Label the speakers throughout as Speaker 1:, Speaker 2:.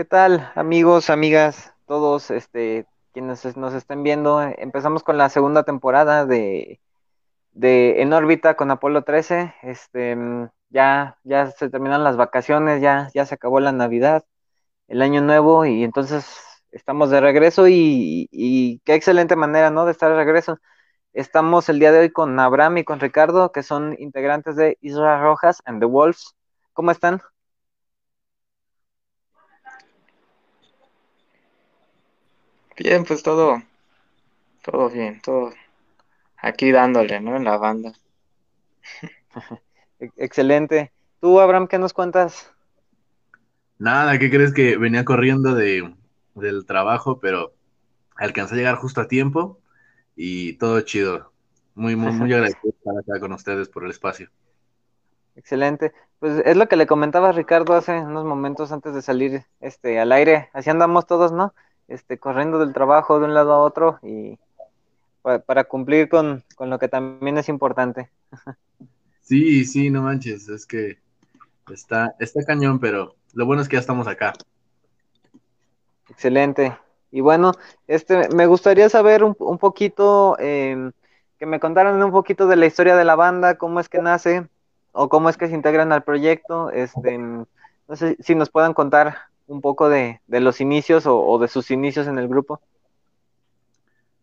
Speaker 1: ¿qué tal, amigos, amigas, todos este, quienes nos estén viendo? Empezamos con la segunda temporada de, de En órbita con Apolo 13. Este, ya, ya se terminan las vacaciones, ya, ya se acabó la Navidad, el Año Nuevo, y entonces estamos de regreso y, y qué excelente manera, ¿no? De estar de regreso. Estamos el día de hoy con Abraham y con Ricardo, que son integrantes de Israel Rojas and the Wolves. ¿Cómo están?
Speaker 2: Bien, pues todo, todo bien, todo aquí dándole, ¿no? En la banda.
Speaker 1: Excelente. Tú, Abraham, ¿qué nos cuentas?
Speaker 3: Nada, ¿qué crees que venía corriendo de, del trabajo, pero alcancé a llegar justo a tiempo y todo chido. Muy, muy, muy agradecido estar acá con ustedes por el espacio.
Speaker 1: Excelente. Pues es lo que le comentaba Ricardo hace unos momentos antes de salir este al aire. Así andamos todos, ¿no? Este, corriendo del trabajo de un lado a otro y para, cumplir con, lo que también es importante.
Speaker 3: Sí, sí, no manches, es que está, está cañón, pero lo bueno es que ya estamos acá.
Speaker 1: Excelente. Y bueno, este, me gustaría saber un, un poquito, em, que me contaran un poquito de la historia de la banda, cómo es que nace o cómo es que se integran al proyecto. Este, no sé si nos puedan contar un poco de, los inicios o, de sus inicios en el grupo?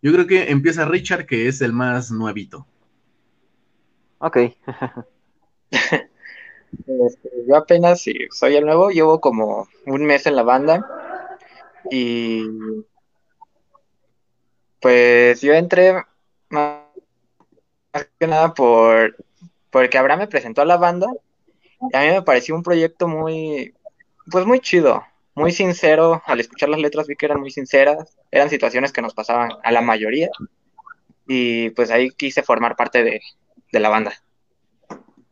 Speaker 3: Yo creo que empieza Richard, que es el más nuevito.
Speaker 1: Ok.
Speaker 2: Este, yo apenas soy el nuevo, llevo como un mes en la banda y pues yo entré más que nada por porque Abraham me presentó a la banda y a mí me pareció un proyecto muy pues muy chido muy sincero, al escuchar las letras vi que eran muy sinceras, eran situaciones que nos pasaban a la mayoría y pues ahí quise formar parte de, la banda.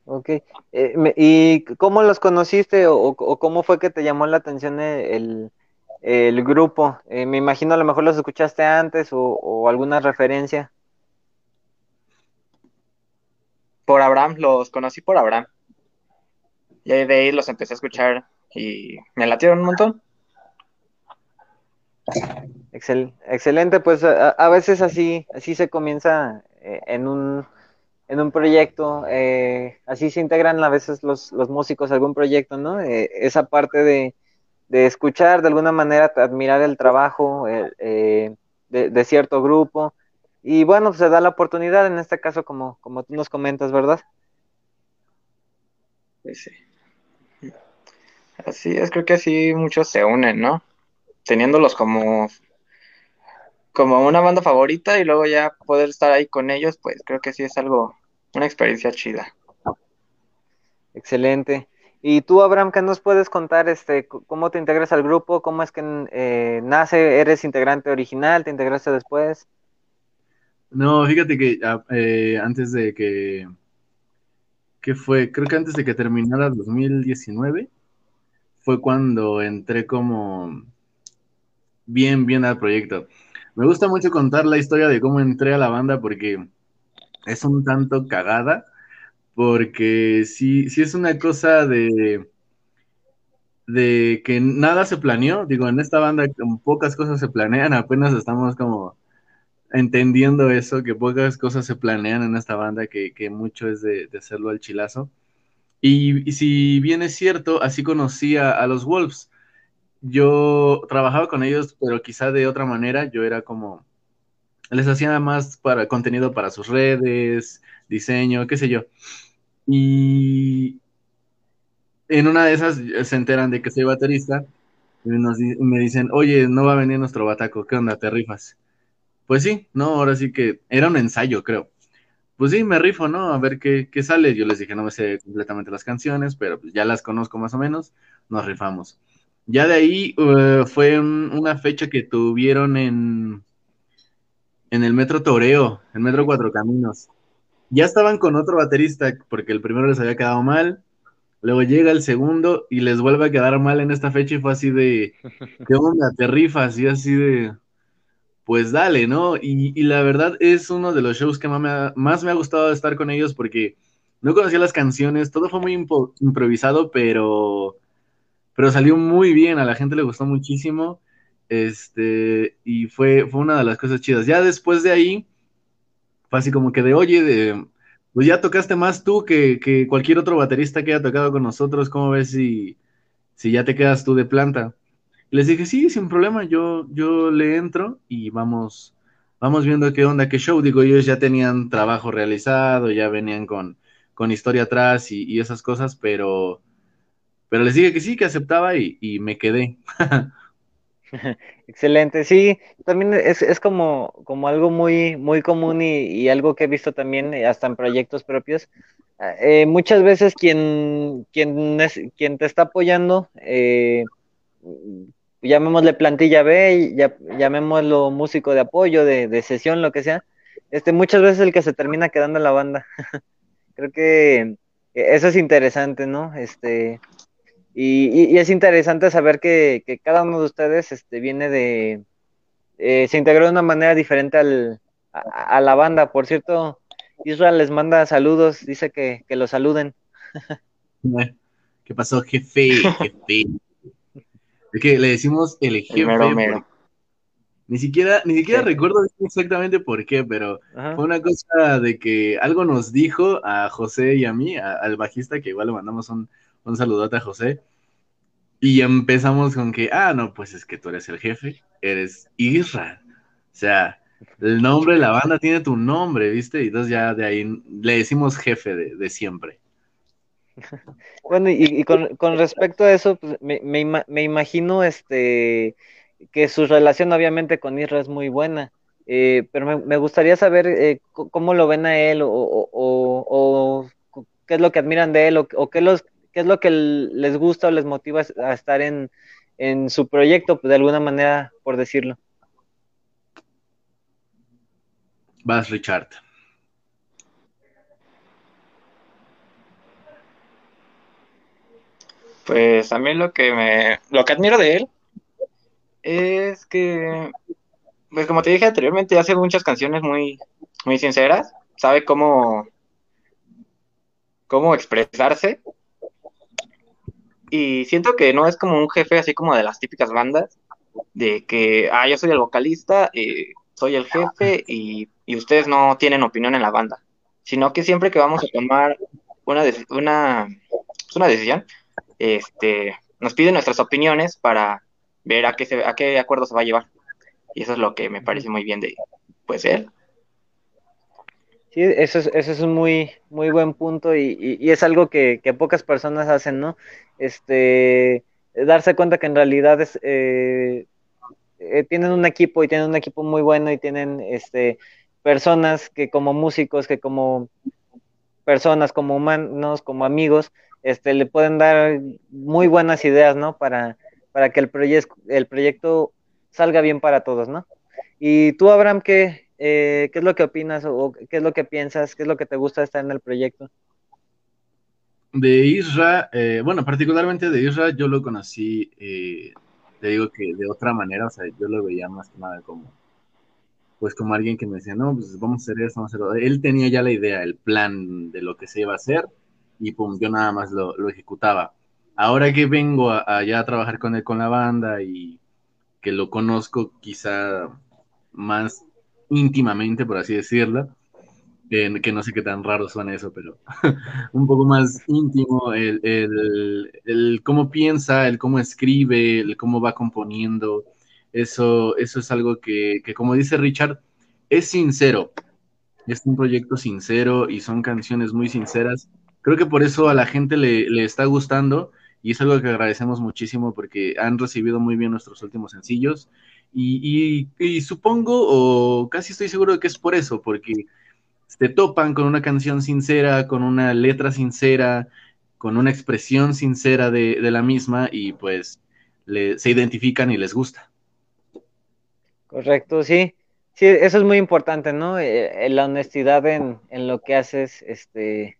Speaker 1: Ok, eh, ¿y cómo los conociste o, cómo fue que te llamó la atención el, grupo? Eh, me imagino a lo mejor los escuchaste antes o, alguna referencia.
Speaker 2: Por Abraham, los conocí por Abraham. Y de ahí los empecé a escuchar y me latieron un montón.
Speaker 1: excelente, pues a, veces así, así se comienza eh, en un en un proyecto, eh, así se integran a veces los, los músicos a algún proyecto, ¿no? Eh, esa parte de, de, escuchar, de alguna manera, admirar el trabajo de, de, cierto grupo. Y bueno, pues se da la oportunidad, en este caso, como, como tú nos comentas, ¿verdad?
Speaker 2: Pues sí. Así es, creo que así muchos se unen, ¿no? Teniéndolos como, como una banda favorita y luego ya poder estar ahí con ellos, pues creo que sí es algo, una experiencia chida.
Speaker 1: Excelente. Y tú, Abraham, ¿qué nos puedes contar? Este, ¿Cómo te integras al grupo? ¿Cómo es que eh, nace? ¿Eres integrante original? ¿Te integraste después?
Speaker 3: No, fíjate que ah, eh, antes de que, ¿qué fue? Creo que antes de que terminara 2019, fue cuando entré como bien, bien al proyecto. Me gusta mucho contar la historia de cómo entré a la banda porque es un tanto cagada, porque sí, sí es una cosa de, de que nada se planeó. Digo, en esta banda pocas cosas se planean, apenas estamos como entendiendo eso, que pocas cosas se planean en esta banda, que, mucho es de, de hacerlo al chilazo. Y, si bien es cierto, así conocí a, los Wolves. Yo trabajaba con ellos, pero quizá de otra manera. Yo era como, les hacía más para contenido para sus redes, diseño, qué sé yo. Y en una de esas se enteran de que soy baterista y me dicen, oye, no va a venir nuestro bataco, ¿qué onda? ¿Te rifas? Pues sí, no, ahora sí que era un ensayo, creo pues sí, me rifo, ¿no? A ver qué, sale. Yo les dije, no me sé completamente las canciones, pero pues ya las conozco más o menos, nos rifamos. Ya de ahí uh, fue una fecha que tuvieron en, en el Metro Toreo, el Metro Cuatro Caminos. Ya estaban con otro baterista, porque el primero les había quedado mal, luego llega el segundo y les vuelve a quedar mal en esta fecha y fue así de, ¿qué onda? Te rifas y así de, pues dale, ¿no? Y, la verdad es uno de los shows que más me, ha, gustado estar con ellos porque no conocía las canciones, todo fue muy improvisado, pero pero salió muy bien, a la gente le gustó muchísimo, este, y fue, fue una de las cosas chidas. Ya después de ahí, fue así como que de, oye, de, pues ya tocaste más tú que, que cualquier otro baterista que haya tocado con nosotros, ¿cómo ves si, si ya te quedas tú de planta? Les dije, sí, sin problema, yo, yo le entro y vamos, vamos viendo qué onda, qué show. Digo, ellos ya tenían trabajo realizado, ya venían con, con historia atrás y, y esas cosas, pero, pero les dije que sí, que aceptaba y, y me quedé.
Speaker 1: Excelente, sí, también es, es como, como algo muy, muy común y, y, algo que he visto también eh, hasta en proyectos propios. Eh, muchas veces quien, quien, es, quien te está apoyando, eh, llamémosle plantilla B, ya, llamémoslo músico de apoyo, de, sesión, lo que sea, este, muchas veces el que se termina quedando en la banda. Creo que eso es interesante, ¿no? Este, y, es interesante saber que, cada uno de ustedes este, viene de, eh, se integró de una manera diferente al, a, a, la banda. Por cierto, Israel les manda saludos, dice que, que lo saluden.
Speaker 3: ¿Qué pasó, jefe? Jefe. Es que le decimos el jefe. El mero, mero. Ni siquiera, ni siquiera sí. recuerdo exactamente por qué, pero Ajá. fue una cosa de que algo nos dijo a José y a mí, a, al bajista, que igual le mandamos un, un saludote a José. Y empezamos con que, ah, no, pues es que tú eres el jefe, eres Isra. O sea, el nombre de la banda tiene tu nombre, ¿viste? Y entonces ya de ahí le decimos jefe de, de siempre.
Speaker 1: Bueno, y, con, respecto a eso, pues, me, me, imagino este que su relación obviamente con Isra es muy buena, eh, pero me, gustaría saber eh, cómo lo ven a él o, o, qué es lo que admiran de él o, qué, los, qué es lo que les gusta o les motiva a estar en, en su proyecto, de alguna manera, por decirlo.
Speaker 3: Vas, Richard.
Speaker 2: Pues a mí lo que me, lo que admiro de él es que, pues como te dije anteriormente, hace muchas canciones muy, muy sinceras, sabe cómo, cómo expresarse. Y siento que no es como un jefe así como de las típicas bandas, de que, ah, yo soy el vocalista, eh, soy el jefe y, y, ustedes no tienen opinión en la banda, sino que siempre que vamos a tomar una, una, una decisión, este, nos piden nuestras opiniones para ver a qué, se, a qué acuerdo se va a llevar. Y eso es lo que me parece muy bien de pues él.
Speaker 1: Sí, eso es, eso es un muy, muy buen punto y, y, y es algo que, que, pocas personas hacen, ¿no? Este, darse cuenta que en realidad es, eh, eh, tienen un equipo y tienen un equipo muy bueno y tienen este, personas que como músicos, que como personas, como humanos, como amigos, este, le pueden dar muy buenas ideas, ¿no? Para, para que el, proyecto el proyecto salga bien para todos, ¿no? Y tú, Abraham, ¿qué, eh, ¿qué es lo que opinas o qué es lo que piensas? ¿Qué es lo que te gusta estar en el proyecto?
Speaker 3: De Isra, eh, bueno, particularmente de Isra, yo lo conocí, eh, te digo que de otra manera, o sea, yo lo veía más que nada como, pues como alguien que me decía, no, pues vamos a hacer esto, vamos a hacerlo. Él tenía ya la idea, el plan de lo que se iba a hacer y pum, yo nada más lo, lo ejecutaba. Ahora que vengo allá a, a trabajar con él, con la banda y que lo conozco quizá más íntimamente, por así decirlo, eh, que no sé qué tan raro suena eso, pero un poco más íntimo, el, el, el, cómo piensa, el cómo escribe, el cómo va componiendo, eso, eso es algo que, que, como dice Richard, es sincero, es un proyecto sincero y son canciones muy sinceras. Creo que por eso a la gente le, le está gustando y es algo que agradecemos muchísimo porque han recibido muy bien nuestros últimos sencillos y, y, supongo, o casi estoy seguro de que es por eso, porque te topan con una canción sincera, con una letra sincera, con una expresión sincera de, de la misma y pues se identifican y les gusta.
Speaker 1: Correcto, sí. Sí, eso es muy importante, ¿no? Eh, la honestidad en, en, lo que haces, este,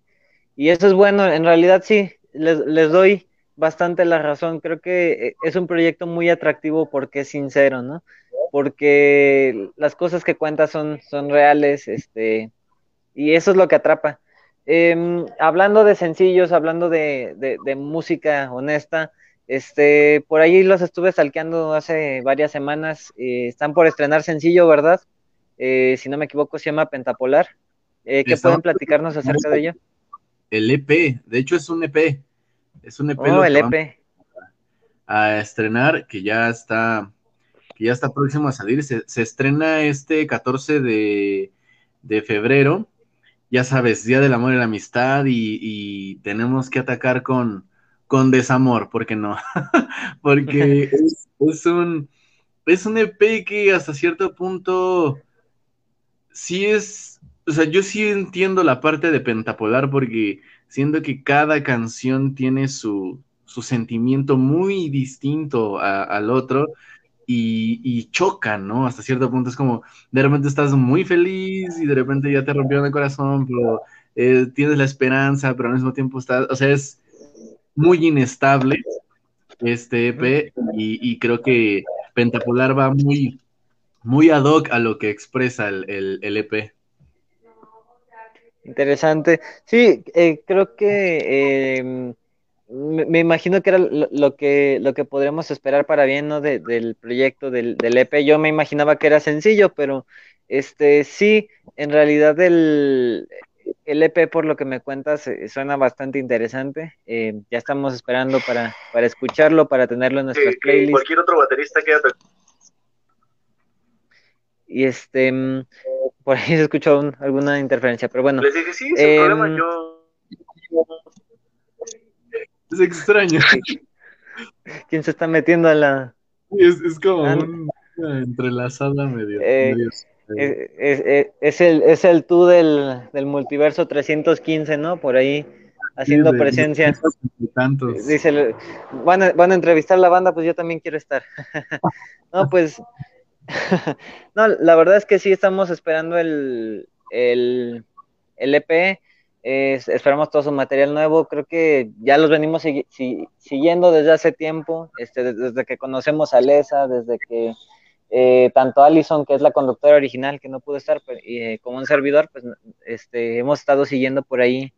Speaker 1: y eso es bueno, en realidad sí, les, les doy bastante la razón. Creo que eh, es un proyecto muy atractivo porque es sincero, ¿no? Porque las cosas que cuenta son, son reales, este, y eso es lo que atrapa. Eh, hablando de sencillos, hablando de, de, de música honesta, Este, por ahí los estuve salqueando hace varias semanas. Eh, están por estrenar sencillo, ¿verdad? Eh, si no me equivoco, se llama Pentapolar. Eh, ¿Qué pueden platicarnos acerca de ello?
Speaker 3: El EP, de hecho es un EP. Es un EP.
Speaker 1: Oh, el EP.
Speaker 3: A estrenar, que ya está, que ya está próximo a salir. Se, estrena este 14 de, febrero. Ya sabes, Día del Amor y la Amistad, y, tenemos que atacar con, con desamor, ¿por qué no? Porque es, un es un EP que hasta cierto punto sí es, o sea, yo sí entiendo la parte de Pentapolar porque siento que cada canción tiene su, su sentimiento muy distinto al otro y, y, chocan, ¿no? Hasta cierto punto es como, de repente estás muy feliz y de repente ya te rompieron el corazón, pero eh, tienes la esperanza, pero al mismo tiempo estás, o sea, es muy inestable este EP y, creo que Pentapolar va muy muy ad hoc a lo que expresa el, el, EP.
Speaker 1: Interesante. Sí, eh, creo que em, me, imagino que era lo, que lo que podríamos esperar para bien, ¿no? del proyecto del, del, EP. Yo me imaginaba que era sencillo, pero este sí, en realidad el, el EP, por lo que me cuentas, eh, suena bastante interesante. Eh, ya estamos esperando para, para escucharlo, para tenerlo en nuestras playlists.
Speaker 3: Cualquier otro baterista que
Speaker 1: y este, mm, por ahí se escuchó alguna interferencia, pero bueno.
Speaker 3: Les dije, sí, sin eh, problema, yo... Es extraño.
Speaker 1: ¿Quién se está metiendo a la...?
Speaker 3: Es, es como ah, una entrelazada medio... Eh,
Speaker 1: es, es, es, el, es el tú del, del multiverso 315, ¿no? Por ahí haciendo presencia. Dice, van a, van a entrevistar a la banda, pues yo también quiero estar. no, pues no, la verdad es que sí estamos esperando el, el, EP. esperamos todo su material nuevo. Creo que ya los venimos siguiendo desde hace tiempo, este, desde que conocemos a Lesa, desde que eh, tanto Allison, que es la conductora original, que no pudo estar, eh, como un servidor, pues este, hemos estado siguiendo por ahí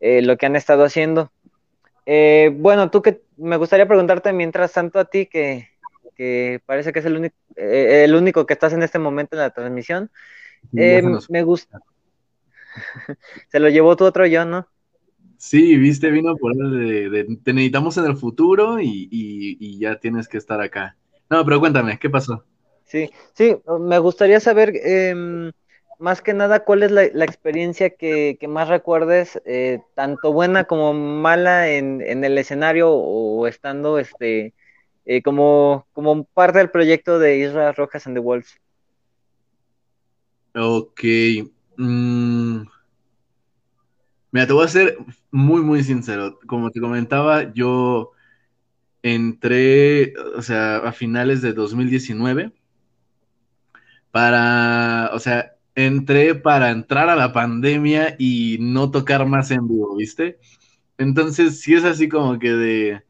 Speaker 1: eh, lo que han estado haciendo. bueno, tú que me gustaría preguntarte mientras tanto a ti que, que parece que es el único, eh, el único que estás en este momento en la transmisión. Eh, me gusta. Se lo llevó tu otro yo, ¿no?
Speaker 3: Sí, viste, vino por de, de, te necesitamos en el futuro y, ya tienes que estar acá. No, pero cuéntame, ¿qué pasó?
Speaker 1: Sí, sí, me gustaría saber em, más que nada cuál es la, experiencia que, más recuerdes, eh, tanto buena como mala en, en, el escenario o estando este eh, como, como parte del proyecto de Israel Rojas and the Wolves.
Speaker 3: Ok. Mm. Mira, te voy a ser muy, muy sincero. Como te comentaba, yo entré, o sea, a finales de 2019 para, o sea, entré para entrar a la pandemia y no tocar más en vivo, ¿viste? Entonces, sí es así como que de,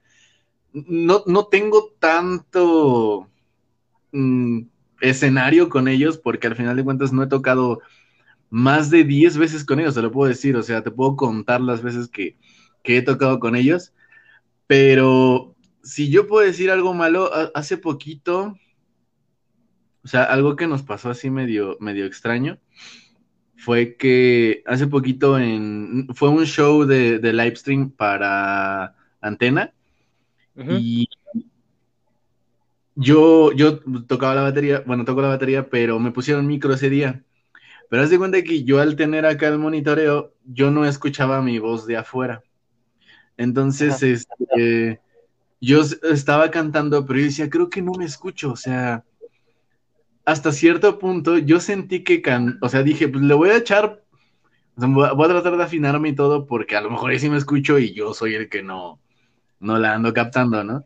Speaker 3: no, no tengo tanto mm, escenario con ellos porque al final de cuentas no he tocado más de 10 veces con ellos, te lo puedo decir, o sea, te puedo contar las veces que, he tocado con ellos, pero si yo puedo decir algo malo, hace poquito, o sea, algo que nos pasó así medio, medio extraño, fue que hace poquito en, fue un show de, de live stream para Antena, y yo, yo tocaba la batería, bueno, toco la batería, pero me pusieron micro ese día. Pero haz de cuenta que yo al tener acá el monitoreo, yo no escuchaba mi voz de afuera. Entonces, este, yo estaba cantando, pero yo decía, creo que no me escucho, o sea, hasta cierto punto yo sentí que, can o sea, dije, pues le voy a echar, voy a tratar de afinarme y todo, porque a lo mejor ahí sí me escucho y yo soy el que no, no la ando captando, ¿no?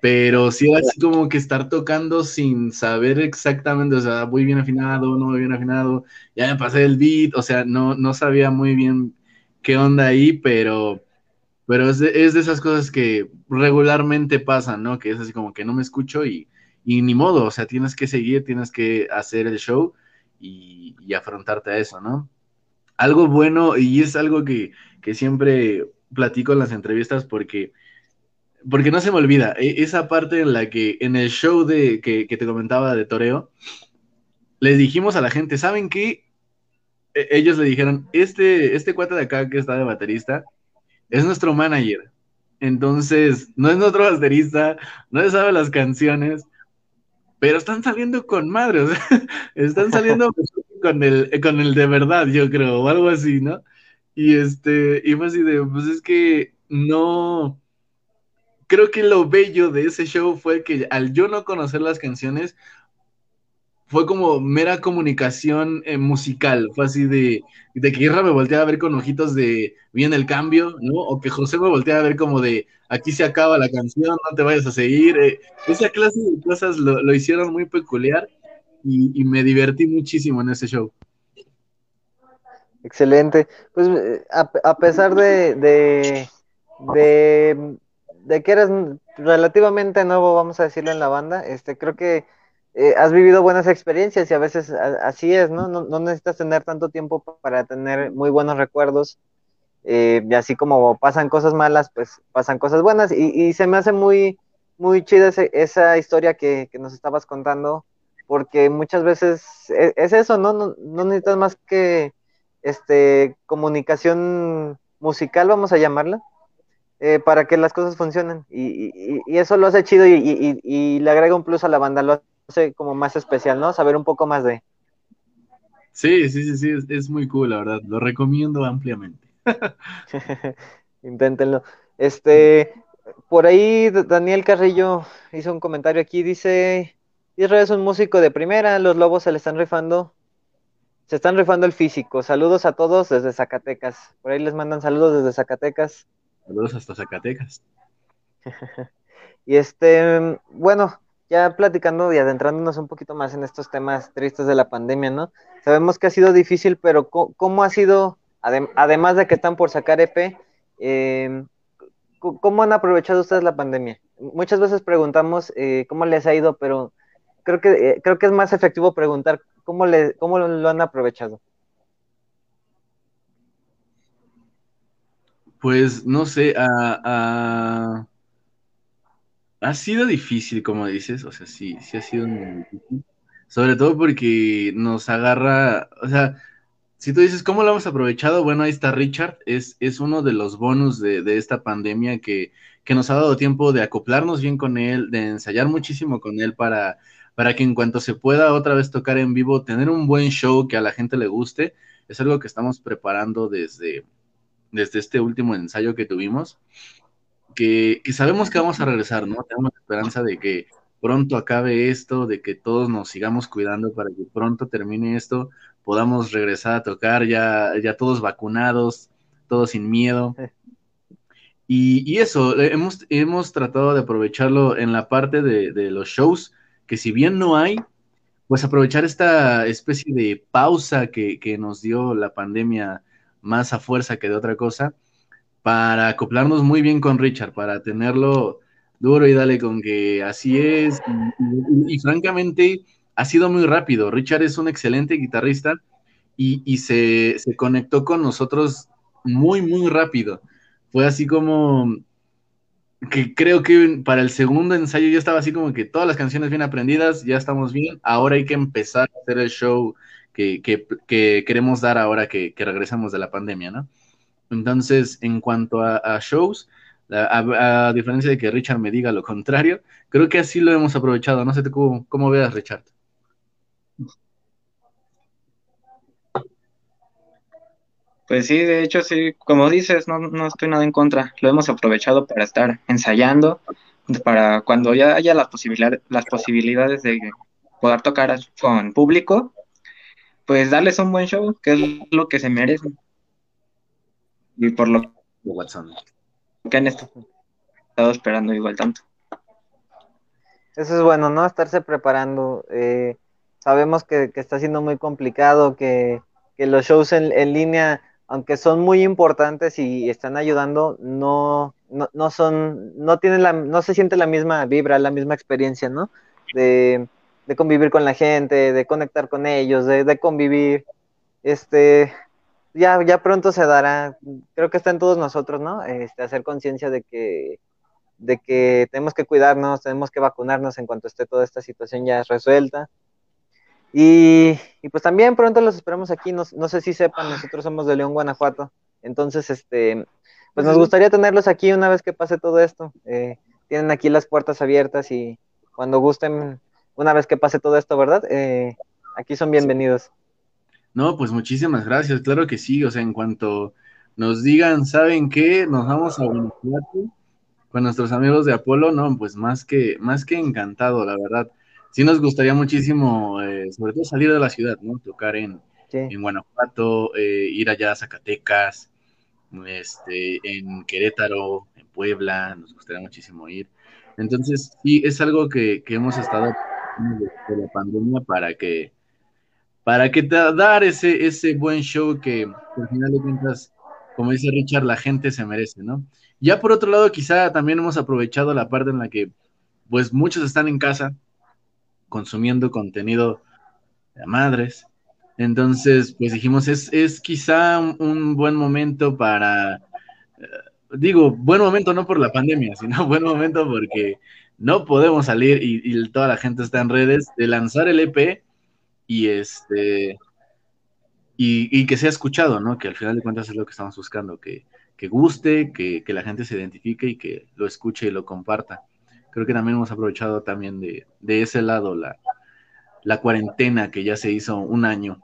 Speaker 3: Pero sí era así como que estar tocando sin saber exactamente, o sea, muy bien afinado, no muy bien afinado, ya me pasé el beat, o sea, no, no sabía muy bien qué onda ahí, pero, pero es, de, esas cosas que regularmente pasan, ¿no? Que es así como que no me escucho y, y ni modo, o sea, tienes que seguir, tienes que hacer el show y, y afrontarte a eso, ¿no? Algo bueno, y es algo que, que siempre platico en las entrevistas porque porque no se me olvida, e, esa parte en la que en el show de, que, te comentaba de Toreo, le dijimos a la gente, ¿saben qué? E, ellos le dijeron, este, este cuate de acá que está de baterista es nuestro manager. Entonces, no es nuestro baterista, no se sabe las canciones, pero están saliendo con madre, o sea, están saliendo con el, con el de verdad, yo creo, o algo así, ¿no? Y este, y fue así de, pues es que no, creo que lo bello de ese show fue que al yo no conocer las canciones, fue como mera comunicación eh, musical. Fue así de, de que Irra me volteaba a ver con ojitos de viene el cambio, ¿no? O que José me volteaba a ver como de aquí se acaba la canción, no te vayas a seguir. Eh, esa clase de cosas lo, hicieron muy peculiar y, me divertí muchísimo en ese show.
Speaker 1: Excelente. Pues eh, a, pesar de, de, de, que eres relativamente nuevo, vamos a decirlo en la banda, este, creo que eh, has vivido buenas experiencias y a veces así es, ¿no? ¿no? necesitas tener tanto tiempo para tener muy buenos recuerdos. Eh, y así como pasan cosas malas, pues pasan cosas buenas. Y, se me hace muy, muy chida esa historia que, nos estabas contando, porque muchas veces e, es, eso, ¿no? ¿no? ¿no? necesitas más que este comunicación musical, vamos a llamarla, eh, para que las cosas funcionen. Y, y, eso lo hace chido y, le agrega un plus a la banda, lo hace como más especial, ¿no? Saber un poco más de.
Speaker 3: Sí, sí, sí, sí, es, muy cool, la verdad. Lo recomiendo ampliamente.
Speaker 1: Inténtenlo. Este, por ahí Daniel Carrillo hizo un comentario aquí, dice, Israel es un músico de primera, los lobos se le están rifando, se están rifando el físico. Saludos a todos desde Zacatecas. Por ahí les mandan saludos desde Zacatecas.
Speaker 3: Saludos hasta Zacatecas.
Speaker 1: y este, bueno, ya platicando y adentrándonos un poquito más en estos temas tristes de la pandemia, ¿no? Sabemos que ha sido difícil, pero ¿cómo, ha sido, además de que están por sacar EP, em, ¿cómo han aprovechado ustedes la pandemia? Muchas veces preguntamos eh, cómo les ha ido, pero creo que, eh, creo que es más efectivo preguntar cómo, le, cómo lo han aprovechado.
Speaker 3: Pues no sé, ha sido difícil, como dices, o sea, sí, sí ha sido muy difícil. Sobre todo porque nos agarra, o sea, si tú dices, ¿cómo lo hemos aprovechado? Bueno, ahí está Richard, es, es uno de los bonus de, esta pandemia que, que, nos ha dado tiempo de acoplarnos bien con él, de ensayar muchísimo con él para, para que en cuanto se pueda otra vez tocar en vivo, tener un buen show que a la gente le guste. Es algo que estamos preparando desde, desde este último ensayo que tuvimos, que, sabemos que vamos a regresar, ¿no? Tenemos esperanza de que pronto acabe esto, de que todos nos sigamos cuidando para que pronto termine esto, podamos regresar a tocar ya, ya todos vacunados, todos sin miedo. Y, eso, hemos, hemos tratado de aprovecharlo en la parte de, de los shows, que si bien no hay, pues aprovechar esta especie de pausa que, que nos dio la pandemia más a fuerza que de otra cosa, para acoplarnos muy bien con Richard, para tenerlo duro y dale con que así es. Y, francamente, ha sido muy rápido. Richard es un excelente guitarrista y, se, conectó con nosotros muy, muy rápido. Fue así como que creo que para el segundo ensayo ya estaba así como que todas las canciones bien aprendidas, ya estamos bien, ahora hay que empezar a hacer el show que, queremos dar ahora que, regresamos de la pandemia, ¿no? Entonces, en cuanto a, shows, a, diferencia de que Richard me diga lo contrario, creo que así lo hemos aprovechado. No sé cómo, cómo veas, Richard.
Speaker 2: Pues sí, de hecho, sí, como dices, no, no estoy nada en contra. Lo hemos aprovechado para estar ensayando, para cuando ya haya las, posibilidades, las posibilidades de poder tocar con público, pues darles un buen show, que es lo que se merecen. Y por lo que han estado esperando igual tanto.
Speaker 1: Eso es bueno, ¿no? Estarse preparando. Eh, sabemos que, está siendo muy complicado, que, los shows en, línea, aunque son muy importantes y están ayudando, no, no, son, no tienen la, no se siente la misma vibra, la misma experiencia, ¿no? De, de convivir con la gente, de conectar con ellos, de, convivir. Este, ya, ya pronto se dará, creo que está en todos nosotros, ¿no? Este, hacer conciencia de que, de que tenemos que cuidarnos, tenemos que vacunarnos en cuanto esté toda esta situación ya resuelta. Y, pues también pronto los esperamos aquí, no, no, sé si sepan, nosotros somos de León, Guanajuato, entonces, este, pues nos gustaría tenerlos aquí una vez que pase todo esto. Eh, tienen aquí las puertas abiertas y cuando gusten, una vez que pase todo esto, ¿verdad? Eh, aquí son bienvenidos.
Speaker 3: No, pues muchísimas gracias, claro que sí, o sea, en cuanto nos digan, ¿saben qué? Nos vamos a Guanajuato con nuestros amigos de Apolo, no, pues más que, más que encantado, la verdad. Sí nos gustaría muchísimo, eh, sobre todo salir de la ciudad, ¿no? Tocar en, en Guanajuato, eh, ir allá a Zacatecas, este, en Querétaro, en Puebla, nos gustaría muchísimo ir. Entonces, sí, es algo que, que hemos estado de la pandemia para que para que te dar ese, ese buen show que al final de cuentas, como dice Richard, la gente se merece, ¿no? Ya por otro lado, quizá también hemos aprovechado la parte en la que pues muchos están en casa consumiendo contenido de madres. Entonces, pues dijimos, es, es quizá un, buen momento para, eh, digo, buen momento no por la pandemia, sino buen momento porque no podemos salir y, toda la gente está en redes de lanzar el EP y este y, que sea escuchado, ¿no? Que al final de cuentas es lo que estamos buscando, que, guste, que, la gente se identifique y que lo escuche y lo comparta. Creo que también hemos aprovechado también de, ese lado la, cuarentena que ya se hizo un año.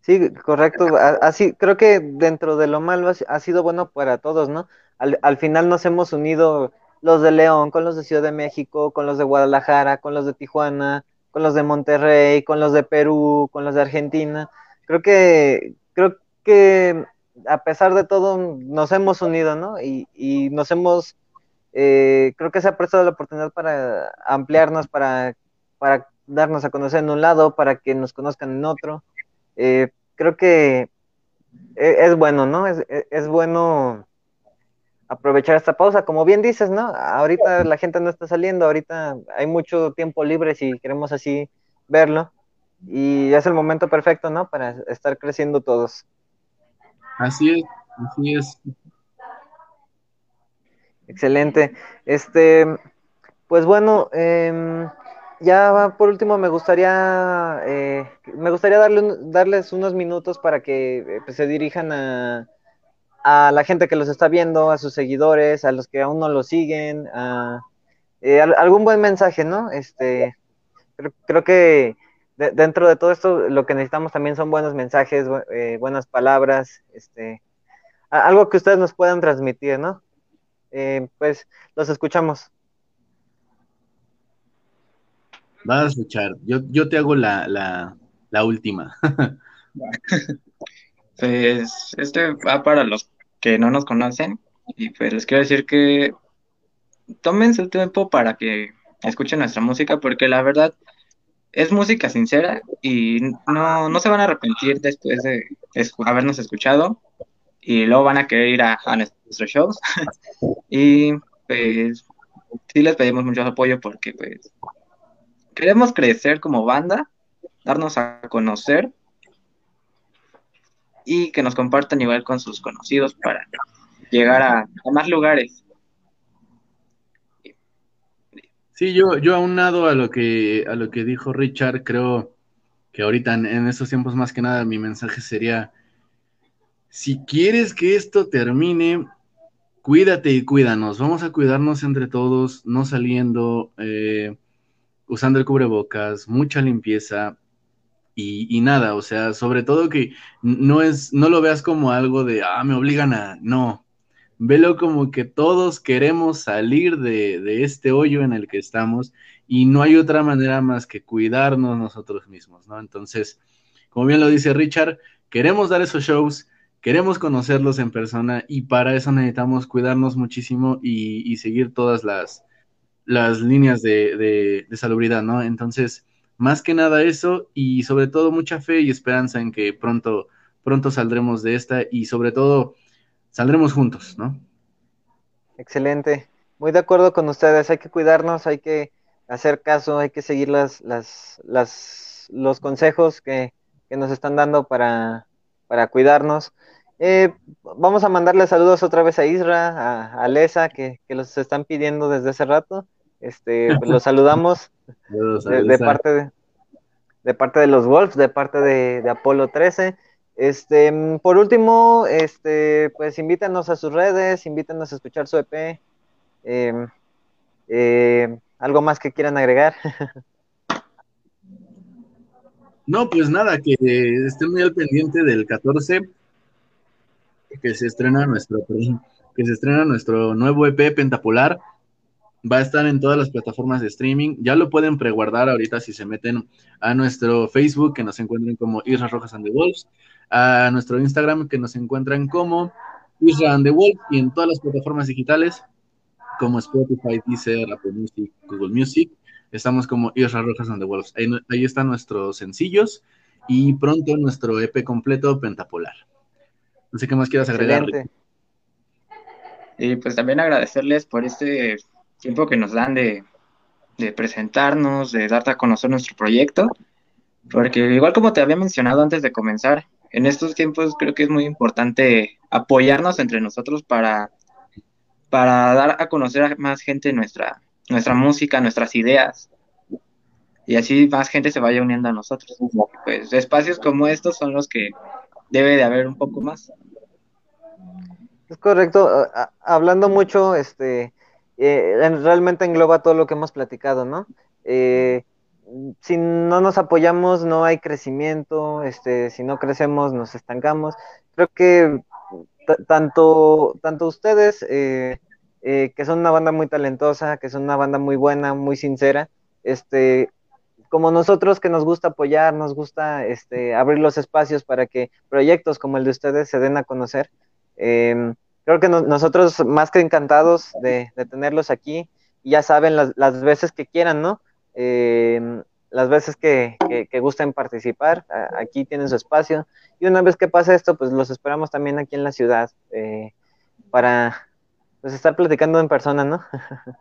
Speaker 1: Sí, correcto. Así, creo que dentro de lo malo ha sido bueno para todos, ¿no? Al, final nos hemos unido los de León con los de Ciudad de México, con los de Guadalajara, con los de Tijuana, con los de Monterrey, con los de Perú, con los de Argentina. Creo que, creo que a pesar de todo nos hemos unido, ¿no? Y, y nos hemos, eh, creo que se ha prestado la oportunidad para ampliarnos, para, para darnos a conocer en un lado, para que nos conozcan en otro. Eh, creo que e, es, bueno, ¿no? Es, es bueno aprovechar esta pausa. Como bien dices, ¿no? Ahorita la gente no está saliendo, ahorita hay mucho tiempo libre si queremos así verlo. Y es el momento perfecto, ¿no? Para estar creciendo todos.
Speaker 3: Así es, así es.
Speaker 1: Excelente. Este, pues bueno, eh, ya por último me gustaría, eh, me gustaría darle, darles unos minutos para que eh, pues, se dirijan a, a la gente que los está viendo, a sus seguidores, a los que aún no lo siguen, a, eh, algún buen mensaje, ¿no? Este, creo, que dentro de todo esto lo que necesitamos también son buenos mensajes, eh, buenas palabras, este, algo que ustedes nos puedan transmitir, ¿no? Eh, pues los escuchamos.
Speaker 3: Vas a escuchar, yo, yo te hago la, la, la última.
Speaker 2: Pues este va para los que no nos conocen. Y pues les quiero decir que tomen su tiempo para que escuchen nuestra música porque la verdad es música sincera y no, no se van a arrepentir después de habernos escuchado y luego van a querer ir a, nuestros shows. Y pues sí les pedimos mucho apoyo porque pues queremos crecer como banda, darnos a conocer y que nos compartan igual con sus conocidos para llegar a, más lugares.
Speaker 3: Sí, yo, yo aunado a lo que a lo que dijo Richard, creo que ahorita en, en estos tiempos más que nada mi mensaje sería si quieres que esto termine, cuídate y cuídanos. Vamos a cuidarnos entre todos, no saliendo, eh, usando el cubrebocas, mucha limpieza, y, nada, o sea, sobre todo que no es, no lo veas como algo de, ah, me obligan a, no, velo como que todos queremos salir de, de, este hoyo en el que estamos y no hay otra manera más que cuidarnos nosotros mismos, ¿no? Entonces, como bien lo dice Richard, queremos dar esos shows, queremos conocerlos en persona y para eso necesitamos cuidarnos muchísimo y, y seguir todas las, las líneas de, de, de salubridad, ¿no? Entonces, más que nada eso y sobre todo mucha fe y esperanza en que pronto, pronto saldremos de esta y sobre todo saldremos juntos, ¿no?
Speaker 1: Excelente. Muy de acuerdo con ustedes. Hay que cuidarnos, hay que hacer caso, hay que seguir las, las, las, los consejos que, que nos están dando para, para cuidarnos. Eh, vamos a mandarle saludos otra vez a Isra, a, a Lesa, que, que, los están pidiendo desde hace rato. Este, pues los saludamos de, de, parte de, de, parte de los Wolves, de parte de, de Apolo 13. Este, por último, este, pues invítanos a sus redes, invítanos a escuchar su EP. Eh, eh, ¿Algo más que quieran agregar?
Speaker 3: No, pues nada, que estén muy al pendiente del 14, que se estrena nuestro, que se estrena nuestro nuevo EP Pentapolar. Va a estar en todas las plataformas de streaming. Ya lo pueden preguardar ahorita si se meten a nuestro Facebook, que nos encuentren como Isras Rojas and the Wolves, a nuestro Instagram, que nos encuentran como Isra and the Wolves, y en todas las plataformas digitales como Spotify, Deezer, Apple Music, Google Music. Estamos como Isra Rojas and the Wolves. Ahí, ahí, están nuestros sencillos y pronto nuestro EP completo Pentapolar. No sé qué más quieras agregar.
Speaker 2: Y pues también agradecerles por este tiempo que nos dan de, presentarnos, de darte a conocer nuestro proyecto. Porque igual como te había mencionado antes de comenzar, en estos tiempos creo que es muy importante apoyarnos entre nosotros para para dar a conocer a más gente nuestra, nuestra música, nuestras ideas. Y así más gente se vaya uniendo a nosotros. Pues espacios como estos son los que debe de haber un poco más.
Speaker 1: Es correcto. Hablando mucho, este, eh, realmente engloba todo lo que hemos platicado, ¿no? Eh, si no nos apoyamos, no hay crecimiento. Este, si no crecemos, nos estancamos. Creo que tanto, tanto ustedes, eh, que son una banda muy talentosa, que son una banda muy buena, muy sincera, este, como nosotros que nos gusta apoyar, nos gusta este, abrir los espacios para que proyectos como el de ustedes se den a conocer. Eh, creo que no, nosotros más que encantados de, tenerlos aquí, ya saben las, las, veces que quieran, ¿no? Eh, las veces que, gusten participar, aquí tienen su espacio. Y una vez que pase esto, pues los esperamos también aquí en la ciudad eh, para pues estar platicando en persona, ¿no?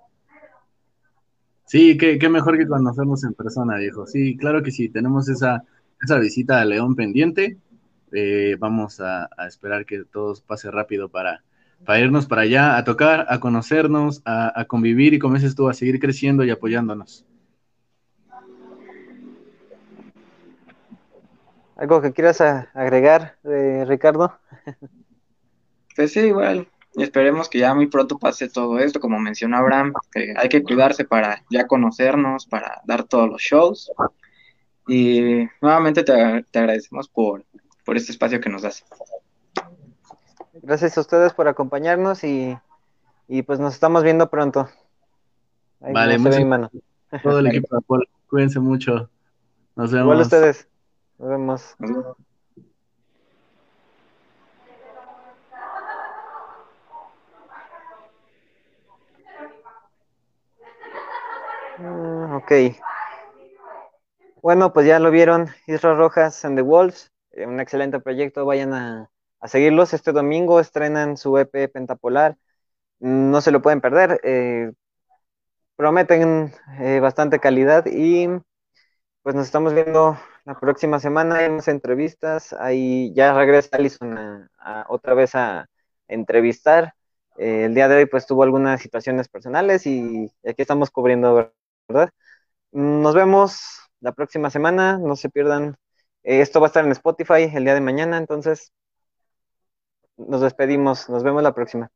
Speaker 3: sí, qué, qué, mejor que conocernos en persona, viejo. Sí, claro que sí, tenemos esa, esa visita a León pendiente. Eh, vamos a, a, esperar que todo pase rápido para, para irnos para allá, a tocar, a conocernos, a, a convivir y como dices tú, a seguir creciendo y apoyándonos.
Speaker 1: ¿Algo que quieras agregar, eh, Ricardo?
Speaker 2: Pues sí, igual. Esperemos que ya muy pronto pase todo esto, como mencionó Abraham, que hay que cuidarse para ya conocernos, para dar todos los shows. Y nuevamente te, te agradecemos por, por este espacio que nos das.
Speaker 1: Gracias a ustedes por acompañarnos y, y pues nos estamos viendo pronto.
Speaker 3: Ahí vale, muchas mano. Todo el equipo de Apolo, cuídense mucho. Nos vemos.
Speaker 1: Igual ustedes. Nos vemos. Uh, ok. Bueno, pues ya lo vieron, Isra Rojas and the Wolves, eh, un excelente proyecto, vayan a, a, seguirlos. Este domingo estrenan su EP Pentapolar, no se lo pueden perder, eh, prometen eh, bastante calidad y pues nos estamos viendo la próxima semana, hay más entrevistas, ahí ya regresa Alison otra vez a entrevistar. Eh, el día de hoy pues tuvo algunas situaciones personales y aquí estamos cubriendo, ¿verdad? Nos vemos la próxima semana, no se pierdan. Esto va a estar en Spotify el día de mañana, entonces nos despedimos, nos vemos la próxima.